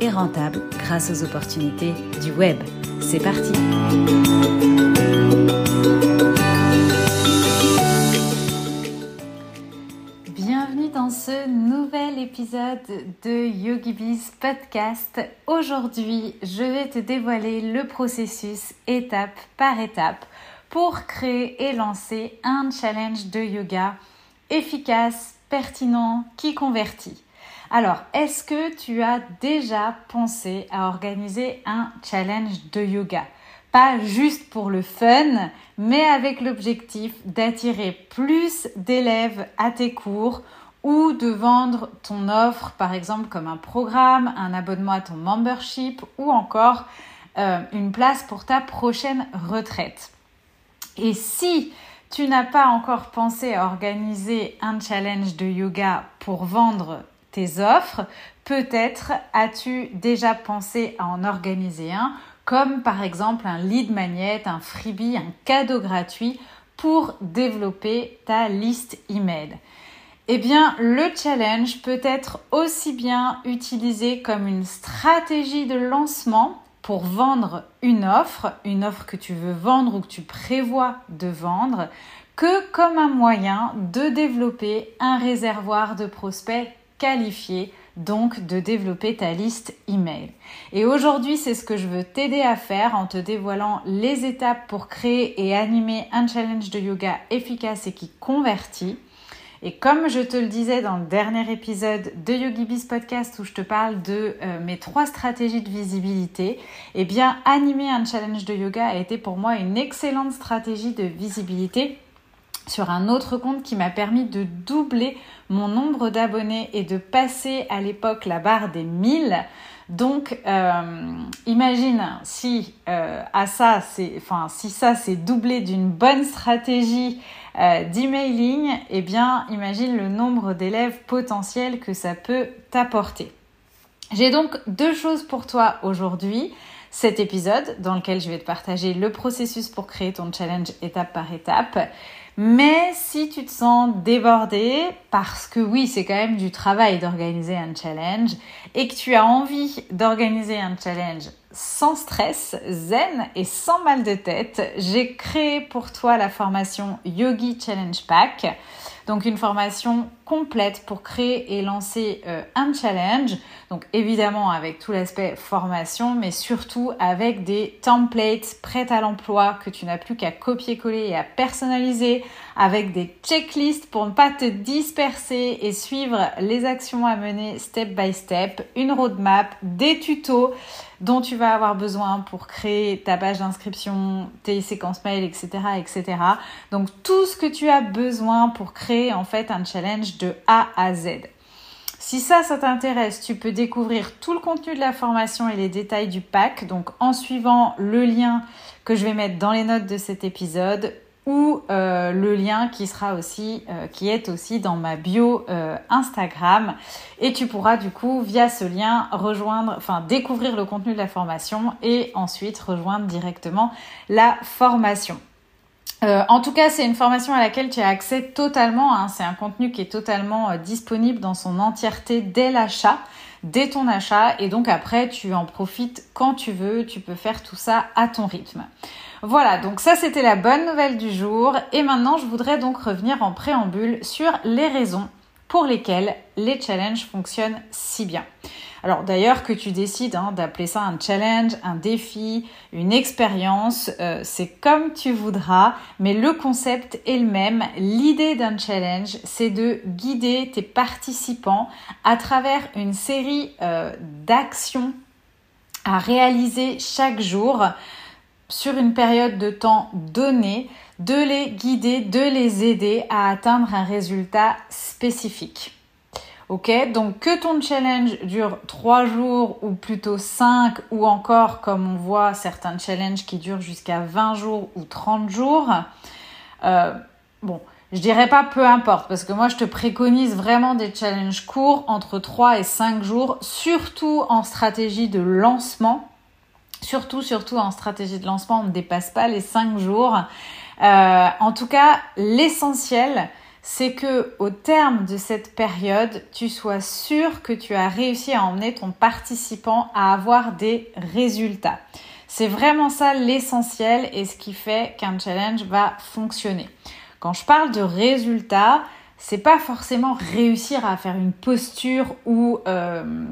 et rentable grâce aux opportunités du web. C'est parti Bienvenue dans ce nouvel épisode de YogiBiz Podcast. Aujourd'hui, je vais te dévoiler le processus étape par étape pour créer et lancer un challenge de yoga efficace, pertinent, qui convertit. Alors, est-ce que tu as déjà pensé à organiser un challenge de yoga? Pas juste pour le fun, mais avec l'objectif d'attirer plus d'élèves à tes cours ou de vendre ton offre, par exemple comme un programme, un abonnement à ton membership ou encore euh, une place pour ta prochaine retraite. Et si tu n'as pas encore pensé à organiser un challenge de yoga pour vendre tes offres, peut-être as-tu déjà pensé à en organiser un, comme par exemple un lead magnet, un freebie, un cadeau gratuit pour développer ta liste email. Eh bien, le challenge peut être aussi bien utilisé comme une stratégie de lancement pour vendre une offre, une offre que tu veux vendre ou que tu prévois de vendre, que comme un moyen de développer un réservoir de prospects qualifiés, donc de développer ta liste email. Et aujourd'hui, c'est ce que je veux t'aider à faire en te dévoilant les étapes pour créer et animer un challenge de yoga efficace et qui convertit. Et comme je te le disais dans le dernier épisode de YogiBiz Podcast où je te parle de euh, mes trois stratégies de visibilité, eh bien animer un challenge de yoga a été pour moi une excellente stratégie de visibilité sur un autre compte qui m'a permis de doubler mon nombre d'abonnés et de passer à l'époque la barre des 1000. Donc, euh, imagine si euh, à ça, c'est, enfin, si ça c'est doublé d'une bonne stratégie euh, d'emailing, eh bien, imagine le nombre d'élèves potentiels que ça peut t'apporter. J'ai donc deux choses pour toi aujourd'hui. Cet épisode dans lequel je vais te partager le processus pour créer ton challenge étape par étape mais si tu te sens débordé, parce que oui, c'est quand même du travail d'organiser un challenge, et que tu as envie d'organiser un challenge sans stress, zen et sans mal de tête, j'ai créé pour toi la formation Yogi Challenge Pack. Donc une formation complète pour créer et lancer euh, un challenge. Donc évidemment avec tout l'aspect formation, mais surtout avec des templates prêts à l'emploi que tu n'as plus qu'à copier-coller et à personnaliser, avec des checklists pour ne pas te disperser et suivre les actions à mener step by step, une roadmap, des tutos dont tu vas avoir besoin pour créer ta page d'inscription, tes séquences mail, etc., etc. Donc tout ce que tu as besoin pour créer en fait un challenge de A à Z. Si ça, ça t'intéresse, tu peux découvrir tout le contenu de la formation et les détails du pack, donc en suivant le lien que je vais mettre dans les notes de cet épisode ou euh, le lien qui sera aussi, euh, qui est aussi dans ma bio euh, Instagram. Et tu pourras du coup, via ce lien, rejoindre, enfin découvrir le contenu de la formation et ensuite rejoindre directement la formation. En tout cas, c'est une formation à laquelle tu as accès totalement. Hein. C'est un contenu qui est totalement disponible dans son entièreté dès l'achat dès ton achat et donc après tu en profites quand tu veux, tu peux faire tout ça à ton rythme. Voilà, donc ça c'était la bonne nouvelle du jour. Et maintenant, je voudrais donc revenir en préambule sur les raisons pour lesquelles les challenges fonctionnent si bien. Alors d'ailleurs que tu décides hein, d'appeler ça un challenge, un défi, une expérience, euh, c'est comme tu voudras, mais le concept est le même. L'idée d'un challenge, c'est de guider tes participants à travers une série euh, d'actions à réaliser chaque jour sur une période de temps donnée, de les guider, de les aider à atteindre un résultat spécifique. Ok, donc que ton challenge dure 3 jours ou plutôt 5 ou encore comme on voit certains challenges qui durent jusqu'à 20 jours ou 30 jours. Euh, bon, je dirais pas peu importe parce que moi je te préconise vraiment des challenges courts entre 3 et 5 jours, surtout en stratégie de lancement. Surtout, surtout en stratégie de lancement, on ne dépasse pas les 5 jours. Euh, en tout cas, l'essentiel, c'est que au terme de cette période, tu sois sûr que tu as réussi à emmener ton participant à avoir des résultats. C'est vraiment ça l'essentiel et ce qui fait qu'un challenge va fonctionner. Quand je parle de résultats, c'est pas forcément réussir à faire une posture ou euh,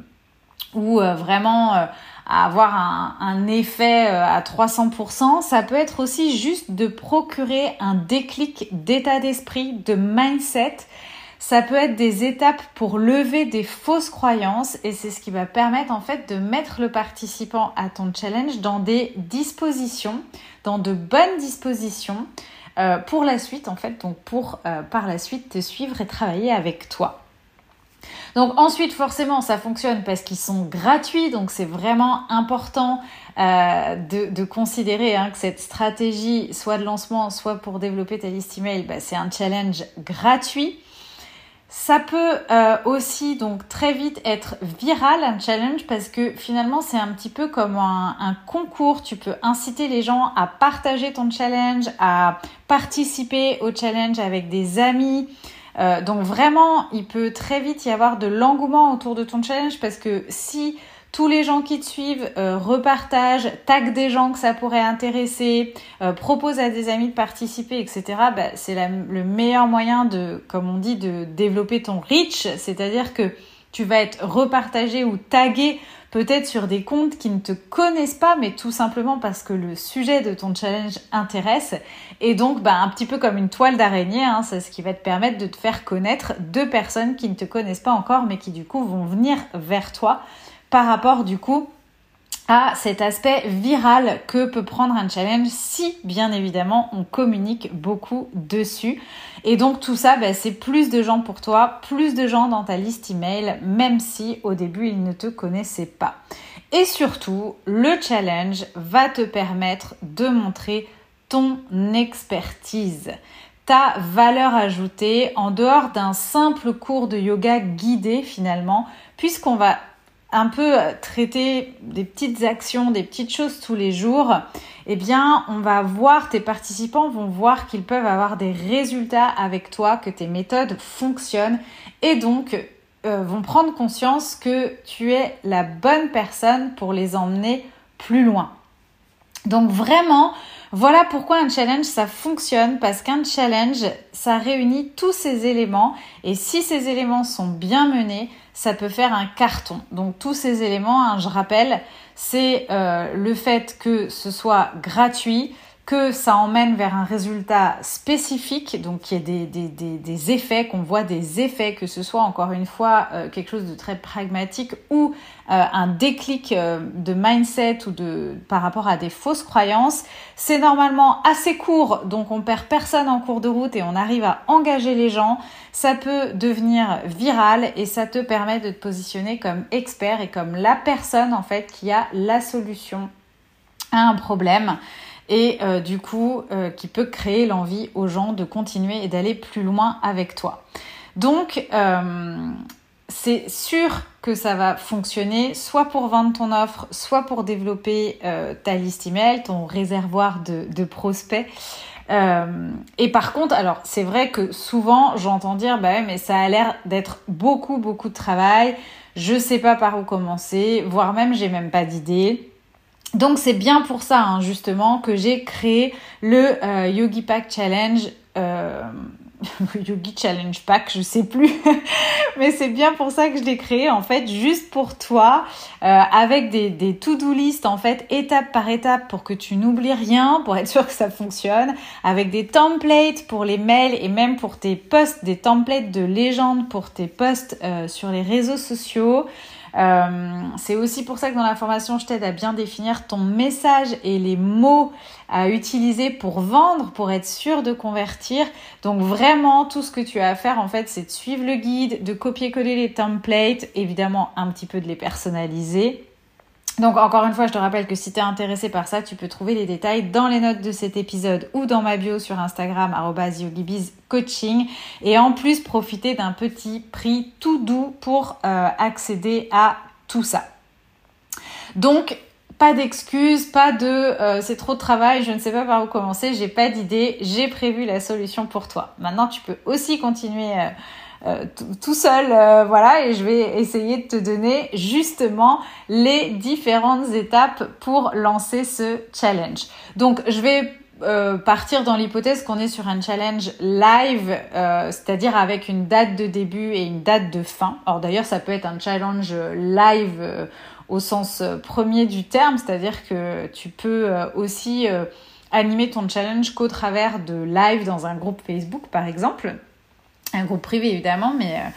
euh, vraiment euh, avoir un, effet euh, à 300%, ça peut être aussi juste de procurer un déclic d'état d'esprit, de mindset. Ça peut être des étapes pour lever des fausses croyances et c'est ce qui va permettre en fait de mettre le participant à ton challenge dans des dispositions, dans de bonnes dispositions pour la suite en fait, donc pour par la suite te suivre et travailler avec toi. Donc ensuite, forcément, ça fonctionne parce qu'ils sont gratuits, donc c'est vraiment important euh, de, considérer hein, que cette stratégie, soit de lancement, soit pour développer ta liste email, bah, c'est un challenge gratuit. Ça peut euh, aussi donc très vite être viral un challenge parce que finalement c'est un petit peu comme un, concours. Tu peux inciter les gens à partager ton challenge, à participer au challenge avec des amis, euh, donc vraiment, il peut très vite y avoir de l'engouement autour de ton challenge parce que si tous les gens qui te suivent euh, repartagent, taguent des gens que ça pourrait intéresser, euh, proposent à des amis de participer, etc. Bah, c'est le meilleur moyen de, comme on dit, de développer ton reach, c'est-à-dire que tu vas être repartagé ou tagué peut-être sur des comptes qui ne te connaissent pas, mais tout simplement parce que le sujet de ton challenge intéresse. Et donc, bah, un petit peu comme une toile d'araignée, hein, c'est ce qui va te permettre de te faire connaître deux personnes qui ne te connaissent pas encore, mais qui du coup vont venir vers toi par rapport du coup à cet aspect viral que peut prendre un challenge si bien évidemment on communique beaucoup dessus. Et donc tout ça, ben, c'est plus de gens pour toi, plus de gens dans ta liste email, même si au début ils ne te connaissaient pas. Et surtout, le challenge va te permettre de montrer ton expertise ta valeur ajoutée en dehors d'un simple cours de yoga guidé finalement, puisqu'on va un peu euh, traiter des petites actions, des petites choses tous les jours, eh bien, on va voir, tes participants vont voir qu'ils peuvent avoir des résultats avec toi, que tes méthodes fonctionnent et donc euh, vont prendre conscience que tu es la bonne personne pour les emmener plus loin. Donc vraiment, voilà pourquoi un challenge, ça fonctionne, parce qu'un challenge, ça réunit tous ces éléments, et si ces éléments sont bien menés, ça peut faire un carton. Donc tous ces éléments, hein, je rappelle, c'est euh, le fait que ce soit gratuit, que ça emmène vers un résultat spécifique, donc qu'il y ait des, des, des, effets, qu'on voit des effets, que ce soit encore une fois euh, quelque chose de très pragmatique ou euh, un déclic euh, de mindset ou de par rapport à des fausses croyances. C'est normalement assez court, donc on perd personne en cours de route et on arrive à engager les gens. Ça peut devenir viral et ça te permet de te positionner comme expert et comme la personne en fait qui a la solution à un problème et euh, du coup euh, qui peut créer l'envie aux gens de continuer et d'aller plus loin avec toi. Donc euh, c'est sûr que ça va fonctionner soit pour vendre ton offre, soit pour développer ta liste email, ton réservoir de, prospects. et par contre, alors c'est vrai que souvent j'entends dire bah mais ça a l'air d'être beaucoup beaucoup de travail, je sais pas par où commencer, voire même j'ai même pas d'idée. Donc c'est bien pour ça hein, justement que j'ai créé le euh, Yogi Pack Challenge. Euh, Yogi Challenge Pack, je sais plus, mais c'est bien pour ça que je l'ai créé en fait, juste pour toi, euh, avec des, des to-do list en fait, étape par étape pour que tu n'oublies rien, pour être sûr que ça fonctionne, avec des templates pour les mails et même pour tes posts, des templates de légende pour tes posts sur les réseaux sociaux. Euh, c'est aussi pour ça que dans la formation, je t'aide à bien définir ton message et les mots à utiliser pour vendre, pour être sûr de convertir. Donc vraiment, tout ce que tu as à faire, en fait, c'est de suivre le guide, de copier-coller les templates, évidemment un petit peu de les personnaliser donc encore une fois, je te rappelle que si tu es intéressé par ça, tu peux trouver les détails dans les notes de cet épisode ou dans ma bio sur Instagram @yogibizcoaching et en plus profiter d'un petit prix tout doux pour euh, accéder à tout ça. Donc pas d'excuses, pas de euh, c'est trop de travail, je ne sais pas par où commencer, j'ai pas d'idée, j'ai prévu la solution pour toi. Maintenant, tu peux aussi continuer euh, euh, tout seul, euh, voilà, et je vais essayer de te donner justement les différentes étapes pour lancer ce challenge. Donc, je vais euh, partir dans l'hypothèse qu'on est sur un challenge live, c'est-à-dire avec une date de début et une date de fin. Alors d'ailleurs, ça peut être un challenge live au sens premier du terme, c'est-à-dire que tu peux aussi animer ton challenge qu'au travers de live dans un groupe Facebook, par exemple un groupe privé évidemment, mais, euh,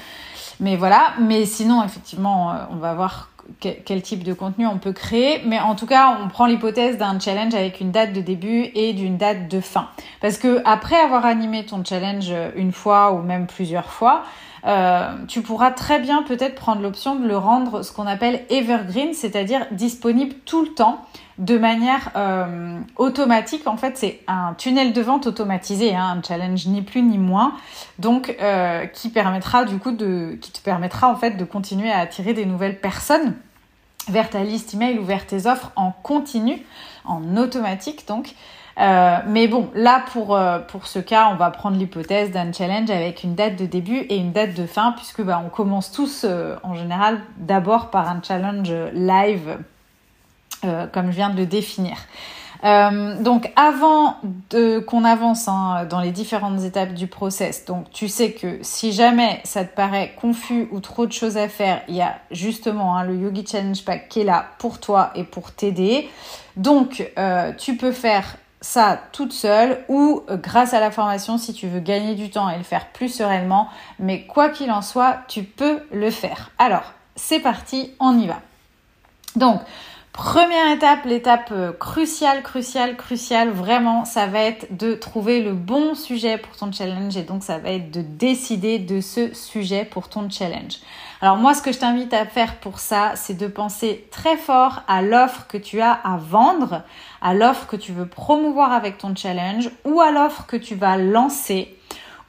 mais voilà. Mais sinon, effectivement, euh, on va voir quel type de contenu on peut créer. Mais en tout cas, on prend l'hypothèse d'un challenge avec une date de début et d'une date de fin. Parce que après avoir animé ton challenge une fois ou même plusieurs fois, euh, tu pourras très bien peut-être prendre l'option de le rendre ce qu'on appelle evergreen, c'est-à-dire disponible tout le temps de manière euh, automatique. En fait, c'est un tunnel de vente automatisé, hein, un challenge ni plus ni moins, donc euh, qui permettra du coup de, qui te permettra en fait de continuer à attirer des nouvelles personnes vers ta liste email ou vers tes offres en continu, en automatique donc. Euh, mais bon, là pour, ce cas, on va prendre l'hypothèse d'un challenge avec une date de début et une date de fin, puisque bah, on commence tous en général d'abord par un challenge live, comme je viens de le définir. donc avant qu'on avance hein, dans les différentes étapes du process, donc tu sais que si jamais ça te paraît confus ou trop de choses à faire, il y a justement hein, le Yogi Challenge Pack qui est là pour toi et pour t'aider. Donc tu peux faire ça toute seule ou euh, grâce à la formation si tu veux gagner du temps et le faire plus sereinement. Mais quoi qu'il en soit, tu peux le faire. Alors, c'est parti, on y va. Donc, Première étape, l'étape euh, cruciale, cruciale, cruciale, vraiment, ça va être de trouver le bon sujet pour ton challenge et donc ça va être de décider de ce sujet pour ton challenge. Alors moi, ce que je t'invite à faire pour ça, c'est de penser très fort à l'offre que tu as à vendre, à l'offre que tu veux promouvoir avec ton challenge ou à l'offre que tu vas lancer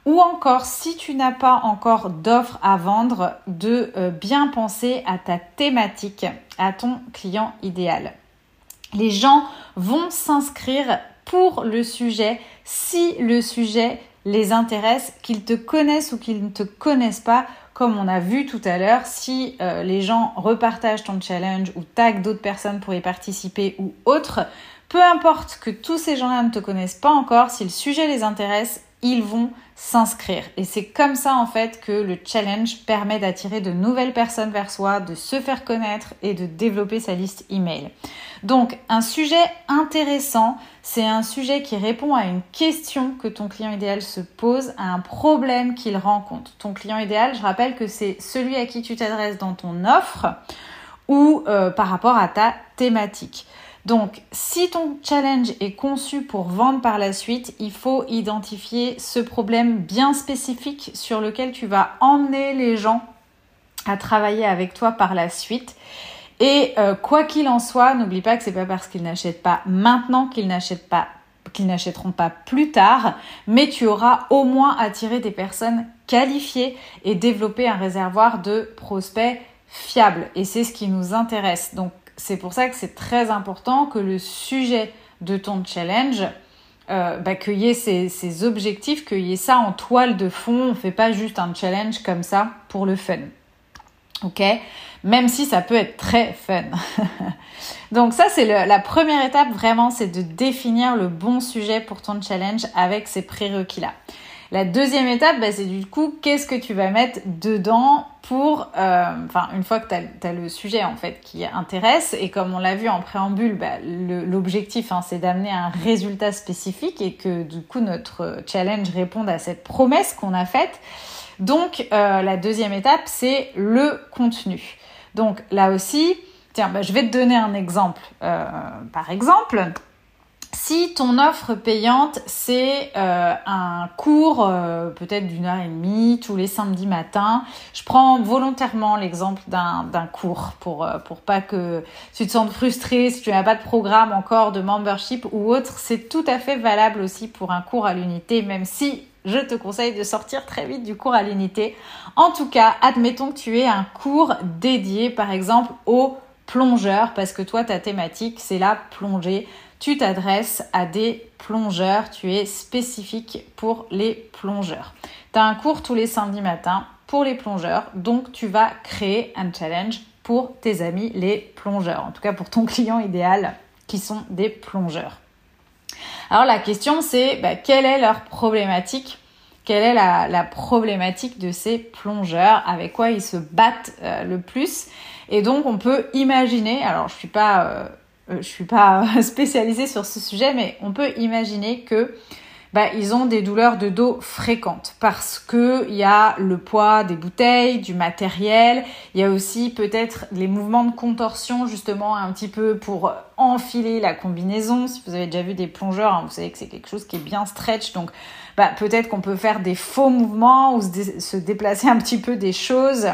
ou encore, si tu n'as pas encore d'offre à vendre, de euh, bien penser à ta thématique, à ton client idéal. Les gens vont s'inscrire pour le sujet si le sujet les intéresse, qu'ils te connaissent ou qu'ils ne te connaissent pas. Comme on a vu tout à l'heure, si euh, les gens repartagent ton challenge ou taguent d'autres personnes pour y participer ou autre, peu importe que tous ces gens-là ne te connaissent pas encore, si le sujet les intéresse, ils vont s'inscrire. Et c'est comme ça en fait que le challenge permet d'attirer de nouvelles personnes vers soi, de se faire connaître et de développer sa liste email. Donc un sujet intéressant, c'est un sujet qui répond à une question que ton client idéal se pose, à un problème qu'il rencontre. Ton client idéal, je rappelle que c'est celui à qui tu t'adresses dans ton offre ou euh, par rapport à ta thématique. Donc, si ton challenge est conçu pour vendre par la suite, il faut identifier ce problème bien spécifique sur lequel tu vas emmener les gens à travailler avec toi par la suite. Et euh, quoi qu'il en soit, n'oublie pas que c'est pas parce qu'ils n'achètent pas maintenant qu'ils qu'ils n'achèteront pas plus tard, mais tu auras au moins attiré des personnes qualifiées et développé un réservoir de prospects fiables. Et c'est ce qui nous intéresse. Donc c'est pour ça que c'est très important que le sujet de ton challenge, euh, bah, qu'il y ait ces, objectifs, qu'il y ait ça en toile de fond. On ne fait pas juste un challenge comme ça pour le fun. Ok? Même si ça peut être très fun. Donc ça, c'est la première étape vraiment, c'est de définir le bon sujet pour ton challenge avec ces prérequis-là. La deuxième étape, bah, c'est du coup, qu'est-ce que tu vas mettre dedans pour, euh, enfin, une fois que tu as, le sujet en fait qui intéresse, et comme on l'a vu en préambule, bah, l'objectif hein, c'est d'amener un résultat spécifique et que du coup notre challenge réponde à cette promesse qu'on a faite. Donc euh, la deuxième étape c'est le contenu. Donc là aussi, tiens, bah, je vais te donner un exemple. Euh, par exemple, si ton offre payante, c'est euh, un cours euh, peut-être d'une heure et demie tous les samedis matins, je prends volontairement l'exemple d'un cours pour, euh, pour pas que tu te sentes frustré si tu n'as pas de programme encore de membership ou autre. C'est tout à fait valable aussi pour un cours à l'unité, même si je te conseille de sortir très vite du cours à l'unité. En tout cas, admettons que tu aies un cours dédié par exemple au plongeur parce que toi ta thématique c'est la plongée tu t'adresses à des plongeurs, tu es spécifique pour les plongeurs. Tu as un cours tous les samedis matins pour les plongeurs, donc tu vas créer un challenge pour tes amis les plongeurs, en tout cas pour ton client idéal qui sont des plongeurs. Alors la question c'est bah, quelle est leur problématique? Quelle est la, problématique de ces plongeurs, avec quoi ils se battent euh, le plus? Et donc on peut imaginer, alors je suis pas euh, euh, je suis pas spécialisée sur ce sujet, mais on peut imaginer que bah, ils ont des douleurs de dos fréquentes parce que il y a le poids des bouteilles, du matériel, il y a aussi peut-être les mouvements de contorsion justement un petit peu pour enfiler la combinaison. Si vous avez déjà vu des plongeurs, hein, vous savez que c'est quelque chose qui est bien stretch, donc bah, peut-être qu'on peut faire des faux mouvements ou se déplacer un petit peu des choses.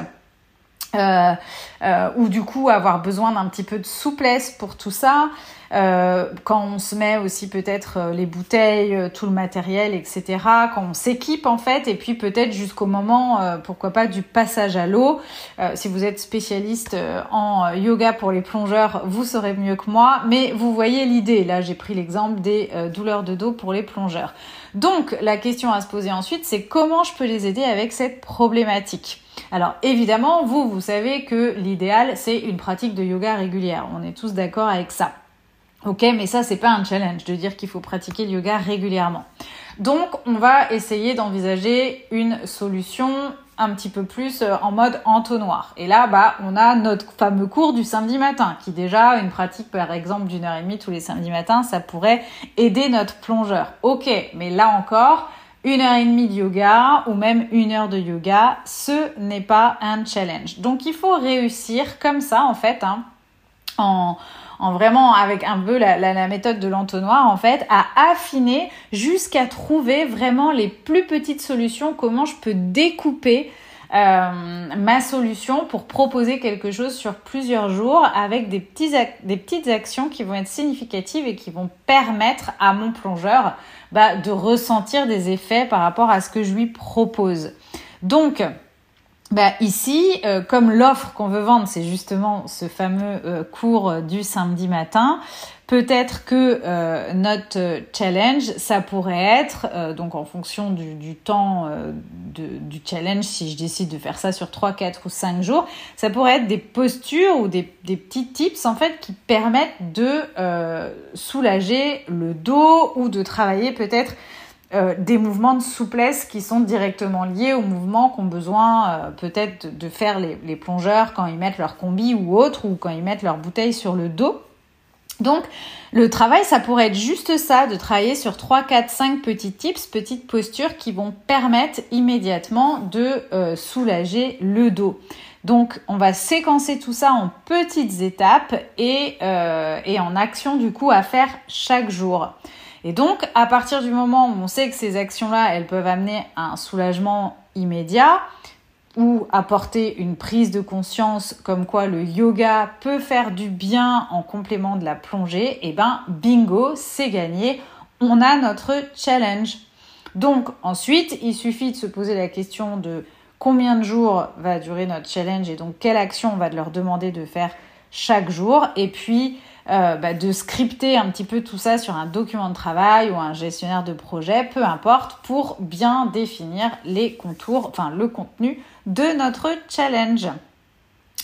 Euh, euh, ou du coup avoir besoin d'un petit peu de souplesse pour tout ça. Euh, quand on se met aussi peut-être les bouteilles, tout le matériel, etc. Quand on s'équipe en fait, et puis peut-être jusqu'au moment, pourquoi pas, du passage à l'eau. si vous êtes spécialiste en yoga pour les plongeurs, vous saurez mieux que moi. Mais vous voyez l'idée. Là, j'ai pris l'exemple des douleurs de dos pour les plongeurs. Donc, la question à se poser ensuite, c'est comment je peux les aider avec cette problématique? Alors évidemment, vous, vous savez que l'idéal, c'est une pratique de yoga régulière. On est tous d'accord avec ça. Ok, mais ça, c'est pas un challenge de dire qu'il faut pratiquer le yoga régulièrement. Donc, on va essayer d'envisager une solution un petit peu plus euh, en mode entonnoir. Et là, bah, on a notre fameux cours du samedi matin, qui déjà, une pratique par exemple d'une heure et demie tous les samedis matins, ça pourrait aider notre plongeur. Ok, mais là encore, une heure et demie de yoga ou même une heure de yoga, ce n'est pas un challenge. Donc, il faut réussir comme ça, en fait, hein, en en vraiment avec un peu la, méthode de l'entonnoir en fait, à affiner jusqu'à trouver vraiment les plus petites solutions, comment je peux découper euh, ma solution pour proposer quelque chose sur plusieurs jours avec des, petits des petites actions qui vont être significatives et qui vont permettre à mon plongeur bah, de ressentir des effets par rapport à ce que je lui propose. Donc, bah, ici, euh, comme l'offre qu'on veut vendre, c'est justement ce fameux euh, cours du samedi matin, peut-être que euh, notre challenge, ça pourrait être, donc en fonction du, temps du challenge, si je décide de faire ça sur 3, 4 ou 5 jours, ça pourrait être des postures ou des, des petits tips en fait qui permettent de soulager le dos ou de travailler peut-être euh, des mouvements de souplesse qui sont directement liés aux mouvements qu'ont besoin euh, peut-être de faire les, plongeurs quand ils mettent leur combi ou autre ou quand ils mettent leur bouteille sur le dos. Donc le travail, ça pourrait être juste ça, de travailler sur 3, 4, 5 petits tips, petites postures qui vont permettre immédiatement de euh, soulager le dos. Donc on va séquencer tout ça en petites étapes et, et en actions du coup à faire chaque jour. Et donc, à partir du moment où on sait que ces actions-là, elles peuvent amener un soulagement immédiat ou apporter une prise de conscience comme quoi le yoga peut faire du bien en complément de la plongée, et eh ben bingo, c'est gagné. On a notre challenge. Donc ensuite, il suffit de se poser la question de combien de jours va durer notre challenge et donc quelle action on va leur demander de faire chaque jour. Et puis, euh, bah, de scripter un petit peu tout ça sur un document de travail ou un gestionnaire de projet, peu importe, pour bien définir les contours, enfin le contenu de notre challenge.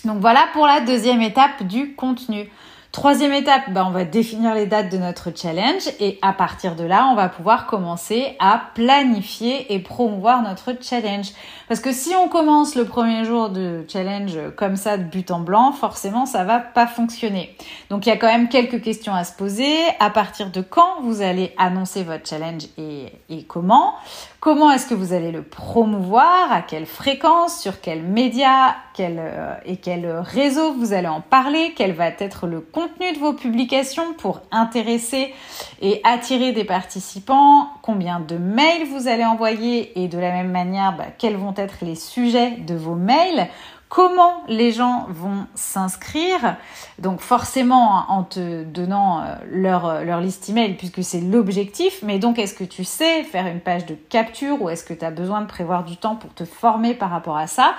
Donc voilà pour la deuxième étape du contenu. Troisième étape, bah, on va définir les dates de notre challenge et à partir de là, on va pouvoir commencer à planifier et promouvoir notre challenge. Parce que si on commence le premier jour de challenge comme ça de but en blanc, forcément ça va pas fonctionner. Donc il y a quand même quelques questions à se poser. À partir de quand vous allez annoncer votre challenge et, et comment? Comment est-ce que vous allez le promouvoir? À quelle fréquence? Sur quels médias quel, euh, Et quel réseau vous allez en parler? Quel va être le contenu de vos publications pour intéresser et attirer des participants? Combien de mails vous allez envoyer? Et de la même manière, bah, quels vont être les sujets de vos mails? Comment les gens vont s'inscrire. Donc forcément hein, en te donnant euh, leur, euh, leur liste email puisque c'est l'objectif. Mais donc est-ce que tu sais faire une page de capture ou est-ce que tu as besoin de prévoir du temps pour te former par rapport à ça?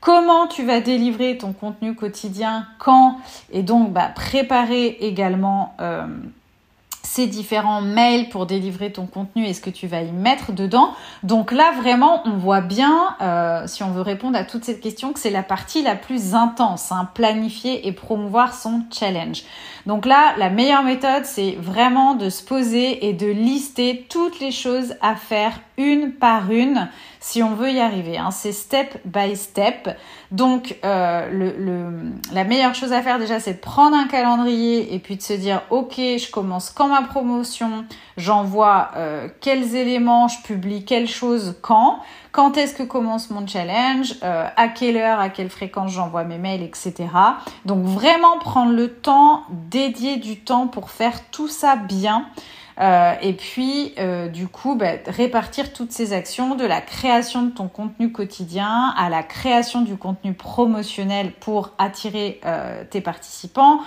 Comment tu vas délivrer ton contenu quotidien, quand? Et donc bah, préparer également euh, ces différents mails pour délivrer ton contenu et ce que tu vas y mettre dedans. Donc là, vraiment, on voit bien, euh, si on veut répondre à toutes ces questions, que c'est la partie la plus intense, hein, planifier et promouvoir son challenge. Donc là, la meilleure méthode, c'est vraiment de se poser et de lister toutes les choses à faire une par une si on veut y arriver. Hein. C'est step by step. Donc euh, le, la meilleure chose à faire déjà, c'est de prendre un calendrier et puis de se dire, ok, je commence quand ma promotion, j'envoie euh, quels éléments, je publie quelle chose quand quand est-ce que commence mon challenge, euh, à quelle heure, à quelle fréquence j'envoie mes mails, etc. Donc vraiment prendre le temps, dédier du temps pour faire tout ça bien. Euh, et puis, euh, du coup, bah, répartir toutes ces actions de la création de ton contenu quotidien à la création du contenu promotionnel pour attirer tes participants,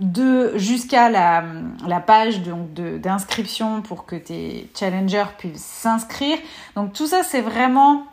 de jusqu'à la, la, page d'inscription pour que tes challengers puissent s'inscrire. Donc tout ça, c'est vraiment,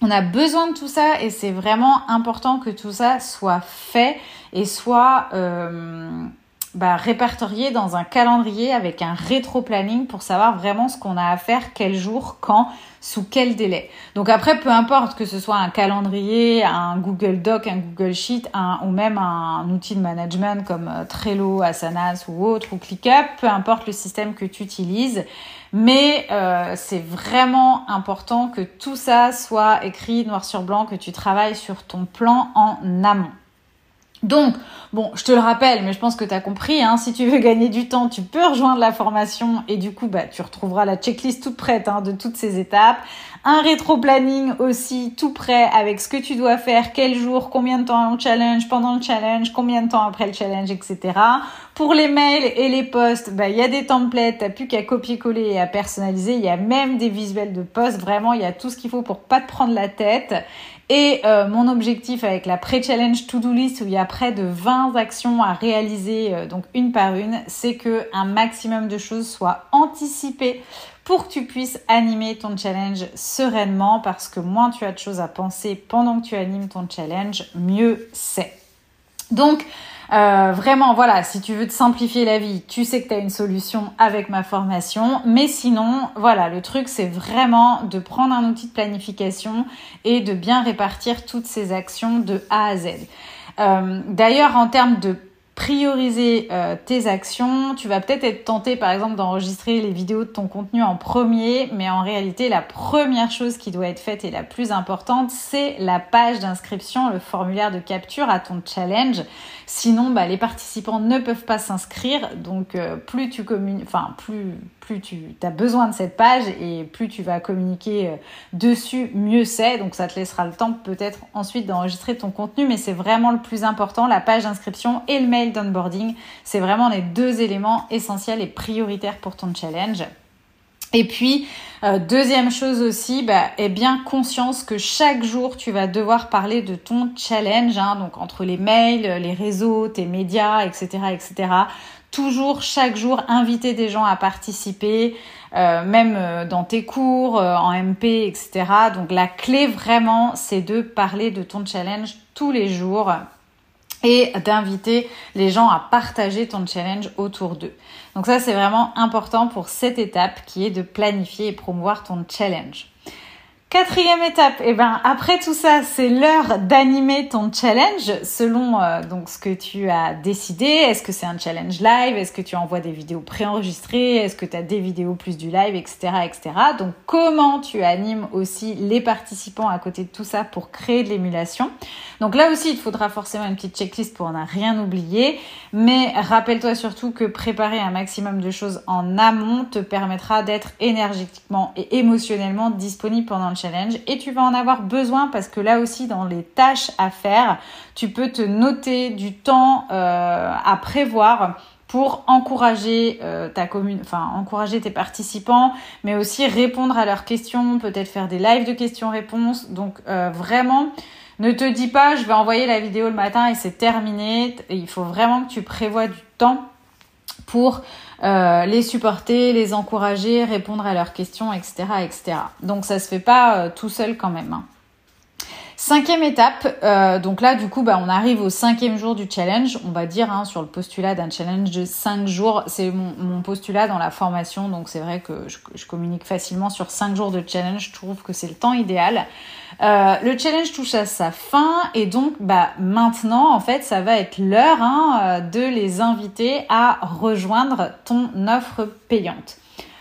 on a besoin de tout ça et c'est vraiment important que tout ça soit fait et soit euh, bah, répertorié dans un calendrier avec un rétro-planning pour savoir vraiment ce qu'on a à faire, quel jour, quand, sous quel délai. Donc après, peu importe que ce soit un calendrier, un Google Doc, un Google Sheet, ou même un, outil de management comme euh, Trello, Asana ou autre, ou ClickUp, peu importe le système que tu utilises. Mais euh, c'est vraiment important que tout ça soit écrit noir sur blanc, que tu travailles sur ton plan en amont. Donc, bon, je te le rappelle, mais je pense que tu as compris, hein, si tu veux gagner du temps, tu peux rejoindre la formation et du coup, bah, tu retrouveras la checklist toute prête hein, de toutes ces étapes. Un rétro-planning aussi tout prêt avec ce que tu dois faire, quel jour, combien de temps le challenge, pendant le challenge, combien de temps après le challenge, etc. Pour les mails et les posts, bah, il y a des templates, t'as plus qu'à copier-coller et à personnaliser. Il y a même des visuels de posts. Vraiment, il y a tout ce qu'il faut pour pas te prendre la tête. Et euh, mon objectif avec la pré-challenge to-do list où il y a près de 20 actions à réaliser, euh, donc une par une, c'est que un maximum de choses soient anticipées pour que tu puisses animer ton challenge sereinement parce que moins tu as de choses à penser pendant que tu animes ton challenge, mieux c'est. Donc, euh, vraiment, voilà, si tu veux te simplifier la vie, tu sais que tu as une solution avec ma formation. Mais sinon, voilà, le truc, c'est vraiment de prendre un outil de planification et de bien répartir toutes ces actions de A à Z. Euh, d'ailleurs, en termes de prioriser euh, tes actions. Tu vas peut-être être tenté par exemple d'enregistrer les vidéos de ton contenu en premier, mais en réalité la première chose qui doit être faite et la plus importante, c'est la page d'inscription, le formulaire de capture à ton challenge. Sinon, bah, les participants ne peuvent pas s'inscrire, donc euh, plus tu communiques, enfin plus plus tu as besoin de cette page et plus tu vas communiquer euh, dessus, mieux c'est. Donc ça te laissera le temps peut-être ensuite d'enregistrer ton contenu, mais c'est vraiment le plus important, la page d'inscription et le mail d'onboarding. C'est vraiment les deux éléments essentiels et prioritaires pour ton challenge. Et puis, euh, deuxième chose aussi, bah, bien conscience que chaque jour, tu vas devoir parler de ton challenge, hein, donc entre les mails, les réseaux, tes médias, etc., etc toujours chaque jour inviter des gens à participer, euh, même euh, dans tes cours, en MP, etc. Donc la clé vraiment, c'est de parler de ton challenge tous les jours et d'inviter les gens à partager ton challenge autour d'eux. Donc ça, c'est vraiment important pour cette étape qui est de planifier et promouvoir ton challenge. Quatrième étape, et eh ben après tout ça, c'est l'heure d'animer ton challenge selon euh, donc ce que tu as décidé. Est-ce que c'est un challenge live? Est-ce que tu envoies des vidéos préenregistrées? Est-ce que tu as des vidéos plus du live, etc., etc. Donc comment tu animes aussi les participants à côté de tout ça pour créer de l'émulation? Donc là aussi, il faudra forcément une petite checklist pour ne rien oublier. Mais rappelle-toi surtout que préparer un maximum de choses en amont te permettra d'être énergétiquement et émotionnellement disponible pendant le challenge et tu vas en avoir besoin parce que là aussi dans les tâches à faire, tu peux te noter du temps euh, à prévoir pour encourager euh, ta commune, enfin encourager tes participants, mais aussi répondre à leurs questions, peut-être faire des lives de questions-réponses. Donc euh, vraiment, ne te dis pas je vais envoyer la vidéo le matin et c'est terminé. Il faut vraiment que tu prévois du temps pour euh, les supporter, les encourager, répondre à leurs questions, etc. etc. Donc ça se fait pas euh, tout seul quand même. Hein. Cinquième étape, euh, donc là du coup bah, on arrive au cinquième jour du challenge, on va dire hein, sur le postulat d'un challenge de cinq jours, c'est mon, postulat dans la formation, donc c'est vrai que je, communique facilement sur cinq jours de challenge, je trouve que c'est le temps idéal. Euh, le challenge touche à sa fin et donc bah, maintenant en fait ça va être l'heure hein, euh, de les inviter à rejoindre ton offre payante.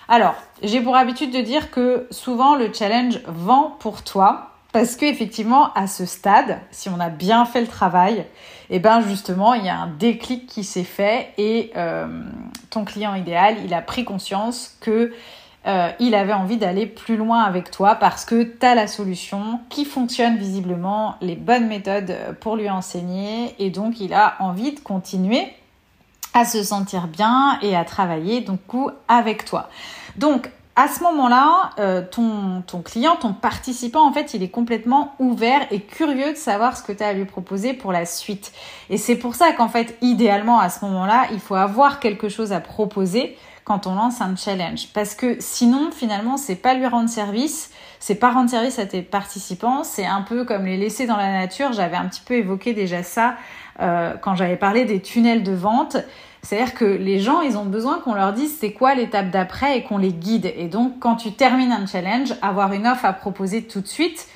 Alors j'ai pour habitude de dire que souvent le challenge vend pour toi parce qu'effectivement, à ce stade, si on a bien fait le travail, et eh ben justement, il y a un déclic qui s'est fait et euh, ton client idéal, il a pris conscience que euh, il avait envie d'aller plus loin avec toi parce que tu as la solution qui fonctionne visiblement, les bonnes méthodes pour lui enseigner et donc il a envie de continuer à se sentir bien et à travailler donc coup avec toi. Donc à ce moment-là, euh, ton, ton, client, ton participant, en fait, il est complètement ouvert et curieux de savoir ce que tu as à lui proposer pour la suite. Et c'est pour ça qu'en fait, idéalement, à ce moment-là, il faut avoir quelque chose à proposer quand on lance un challenge. Parce que sinon, finalement, c'est pas lui rendre service, c'est pas rendre service à tes participants, c'est un peu comme les laisser dans la nature. J'avais un petit peu évoqué déjà ça euh, quand j'avais parlé des tunnels de vente. C'est-à-dire que les gens, ils ont besoin qu'on leur dise c'est quoi l'étape d'après et qu'on les guide. Et donc, quand tu termines un challenge, avoir une offre à proposer tout de suite,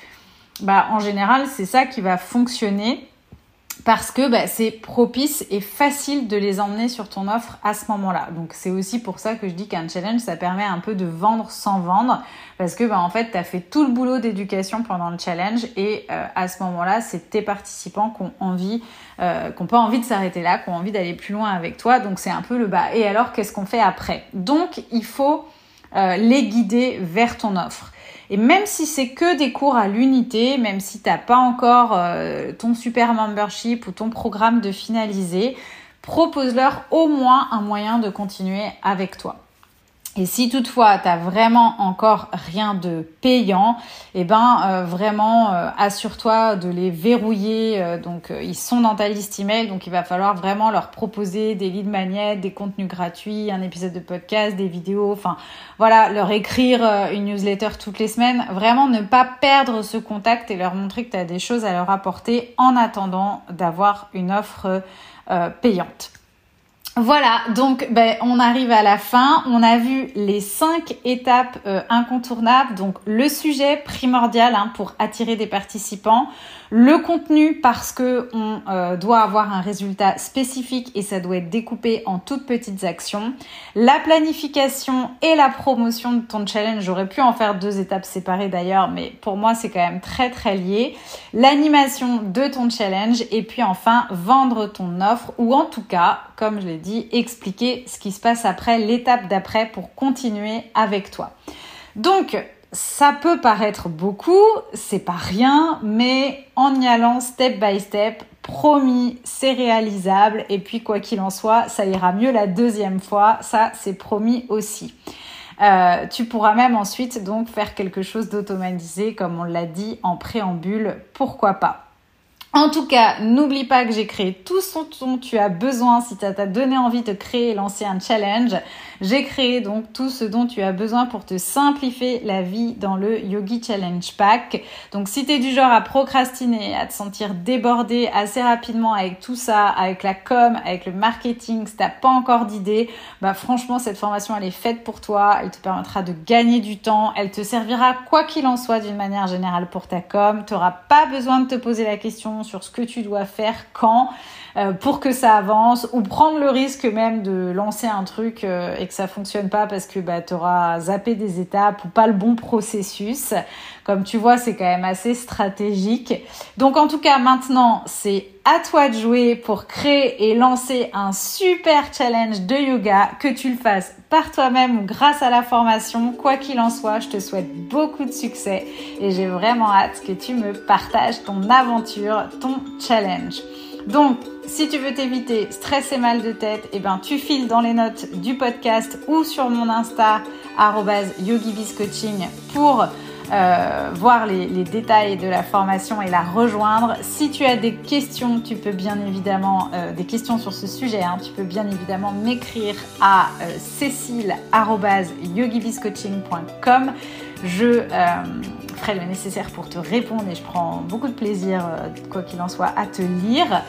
bah, en général, c'est ça qui va fonctionner parce que bah, c'est propice et facile de les emmener sur ton offre à ce moment-là. Donc c'est aussi pour ça que je dis qu'un challenge, ça permet un peu de vendre sans vendre, parce que bah, en fait, tu as fait tout le boulot d'éducation pendant le challenge, et euh, à ce moment-là, c'est tes participants qui ont euh, qui n'ont pas envie de s'arrêter là, qui ont envie d'aller plus loin avec toi. Donc c'est un peu le bas. Et alors, qu'est-ce qu'on fait après? Donc il faut euh, les guider vers ton offre. Et même si c'est que des cours à l'unité, même si tu n'as pas encore euh, ton super membership ou ton programme de finaliser, propose-leur au moins un moyen de continuer avec toi. Et si toutefois tu vraiment encore rien de payant, eh ben euh, vraiment euh, assure-toi de les verrouiller. Euh, donc ils sont dans ta liste email, donc il va falloir vraiment leur proposer des leads magnets, des contenus gratuits, un épisode de podcast, des vidéos, enfin voilà, leur écrire une newsletter toutes les semaines. Vraiment ne pas perdre ce contact et leur montrer que tu as des choses à leur apporter en attendant d'avoir une offre payante. Voilà, donc ben, on arrive à la fin. On a vu les cinq étapes euh, incontournables. Donc le sujet primordial hein, pour attirer des participants, le contenu parce que on euh, doit avoir un résultat spécifique et ça doit être découpé en toutes petites actions. La planification et la promotion de ton challenge, j'aurais pu en faire deux étapes séparées d'ailleurs, mais pour moi c'est quand même très très lié. L'animation de ton challenge et puis enfin vendre ton offre ou en tout cas, comme je l'ai dit, expliquer ce qui se passe après, l'étape d'après pour continuer avec toi. Donc, ça peut paraître beaucoup, c'est pas rien, mais en y allant step by step, promis, c'est réalisable. Et puis, quoi qu'il en soit, ça ira mieux la deuxième fois. Ça, c'est promis aussi. Euh, tu pourras même ensuite donc faire quelque chose d'automatisé, comme on l'a dit en préambule, pourquoi pas. En tout cas, n'oublie pas que j'ai créé tout ce dont tu as besoin si ça t'a donné envie de créer et lancer un challenge. J'ai créé donc tout ce dont tu as besoin pour te simplifier la vie dans le Yogi Challenge Pack. Donc si tu es du genre à procrastiner, à te sentir débordé assez rapidement avec tout ça, avec la com, avec le marketing, si t'as pas encore d'idée, bah franchement cette formation elle est faite pour toi, elle te permettra de gagner du temps, elle te servira quoi qu'il en soit d'une manière générale pour ta com, tu n'auras pas besoin de te poser la question sur ce que tu dois faire quand pour que ça avance ou prendre le risque même de lancer un truc euh, et que ça fonctionne pas parce que bah, tu auras zappé des étapes ou pas le bon processus. Comme tu vois, c'est quand même assez stratégique. Donc en tout cas, maintenant, c'est à toi de jouer pour créer et lancer un super challenge de yoga, que tu le fasses par toi-même ou grâce à la formation. Quoi qu'il en soit, je te souhaite beaucoup de succès et j'ai vraiment hâte que tu me partages ton aventure, ton challenge. Donc, si tu veux t'éviter stress et mal de tête, eh ben, tu files dans les notes du podcast ou sur mon Insta, yogibiscoaching pour euh, voir les, détails de la formation et la rejoindre. Si tu as des questions, tu peux bien évidemment, euh, des questions sur ce sujet, hein, tu peux bien évidemment m'écrire à euh, cécile.yogibiscoaching.com. Je euh, ferai le nécessaire pour te répondre et je prends beaucoup de plaisir, quoi qu'il en soit, à te lire.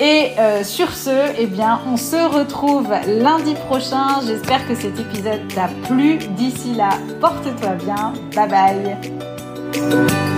Et euh, sur ce, eh bien, on se retrouve lundi prochain. J'espère que cet épisode t'a plu. D'ici là, porte-toi bien. Bye bye.